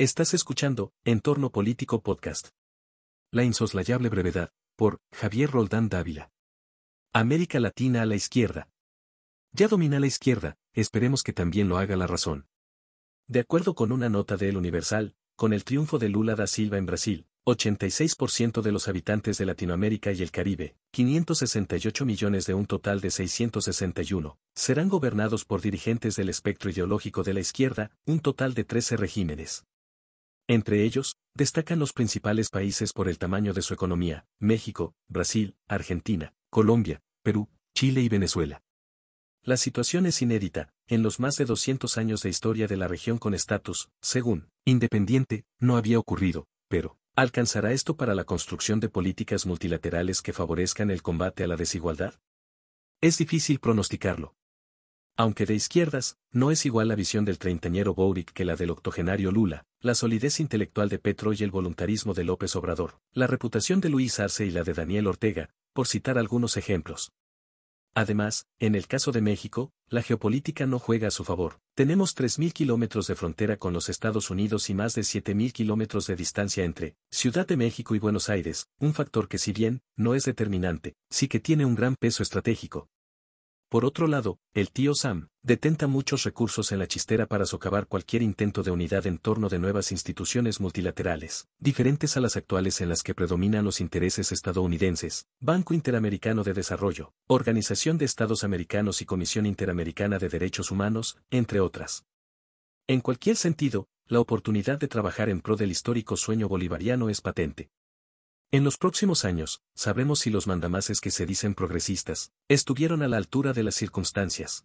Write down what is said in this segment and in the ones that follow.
Estás escuchando Entorno Político Podcast. La insoslayable brevedad, por Javier Roldán Dávila. América Latina a la izquierda. Ya domina la izquierda, esperemos que también lo haga la razón. De acuerdo con una nota de El Universal, con el triunfo de Lula da Silva en Brasil, 86% de los habitantes de Latinoamérica y el Caribe, 568 millones de un total de 661, serán gobernados por dirigentes del espectro ideológico de la izquierda, un total de 13 regímenes. Entre ellos, destacan los principales países por el tamaño de su economía, México, Brasil, Argentina, Colombia, Perú, Chile y Venezuela. La situación es inédita, en los más de 200 años de historia de la región con estatus, según, independiente, no había ocurrido, pero, ¿alcanzará esto para la construcción de políticas multilaterales que favorezcan el combate a la desigualdad? Es difícil pronosticarlo. Aunque de izquierdas, no es igual la visión del treintañero Boric que la del octogenario Lula, la solidez intelectual de Petro y el voluntarismo de López Obrador, la reputación de Luis Arce y la de Daniel Ortega, por citar algunos ejemplos. Además, en el caso de México, la geopolítica no juega a su favor. Tenemos 3.000 kilómetros de frontera con los Estados Unidos y más de 7.000 kilómetros de distancia entre Ciudad de México y Buenos Aires, un factor que si bien no es determinante, sí que tiene un gran peso estratégico. Por otro lado, el tío Sam, detenta muchos recursos en la chistera para socavar cualquier intento de unidad en torno de nuevas instituciones multilaterales, diferentes a las actuales en las que predominan los intereses estadounidenses, Banco Interamericano de Desarrollo, Organización de Estados Americanos y Comisión Interamericana de Derechos Humanos, entre otras. En cualquier sentido, la oportunidad de trabajar en pro del histórico sueño bolivariano es patente. En los próximos años, sabremos si los mandamases que se dicen progresistas, estuvieron a la altura de las circunstancias.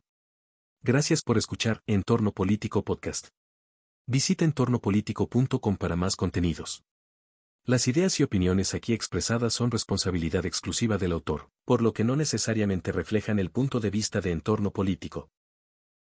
Gracias por escuchar Entorno Político Podcast. Visita entornopolitico.com para más contenidos. Las ideas y opiniones aquí expresadas son responsabilidad exclusiva del autor, por lo que no necesariamente reflejan el punto de vista de entorno político.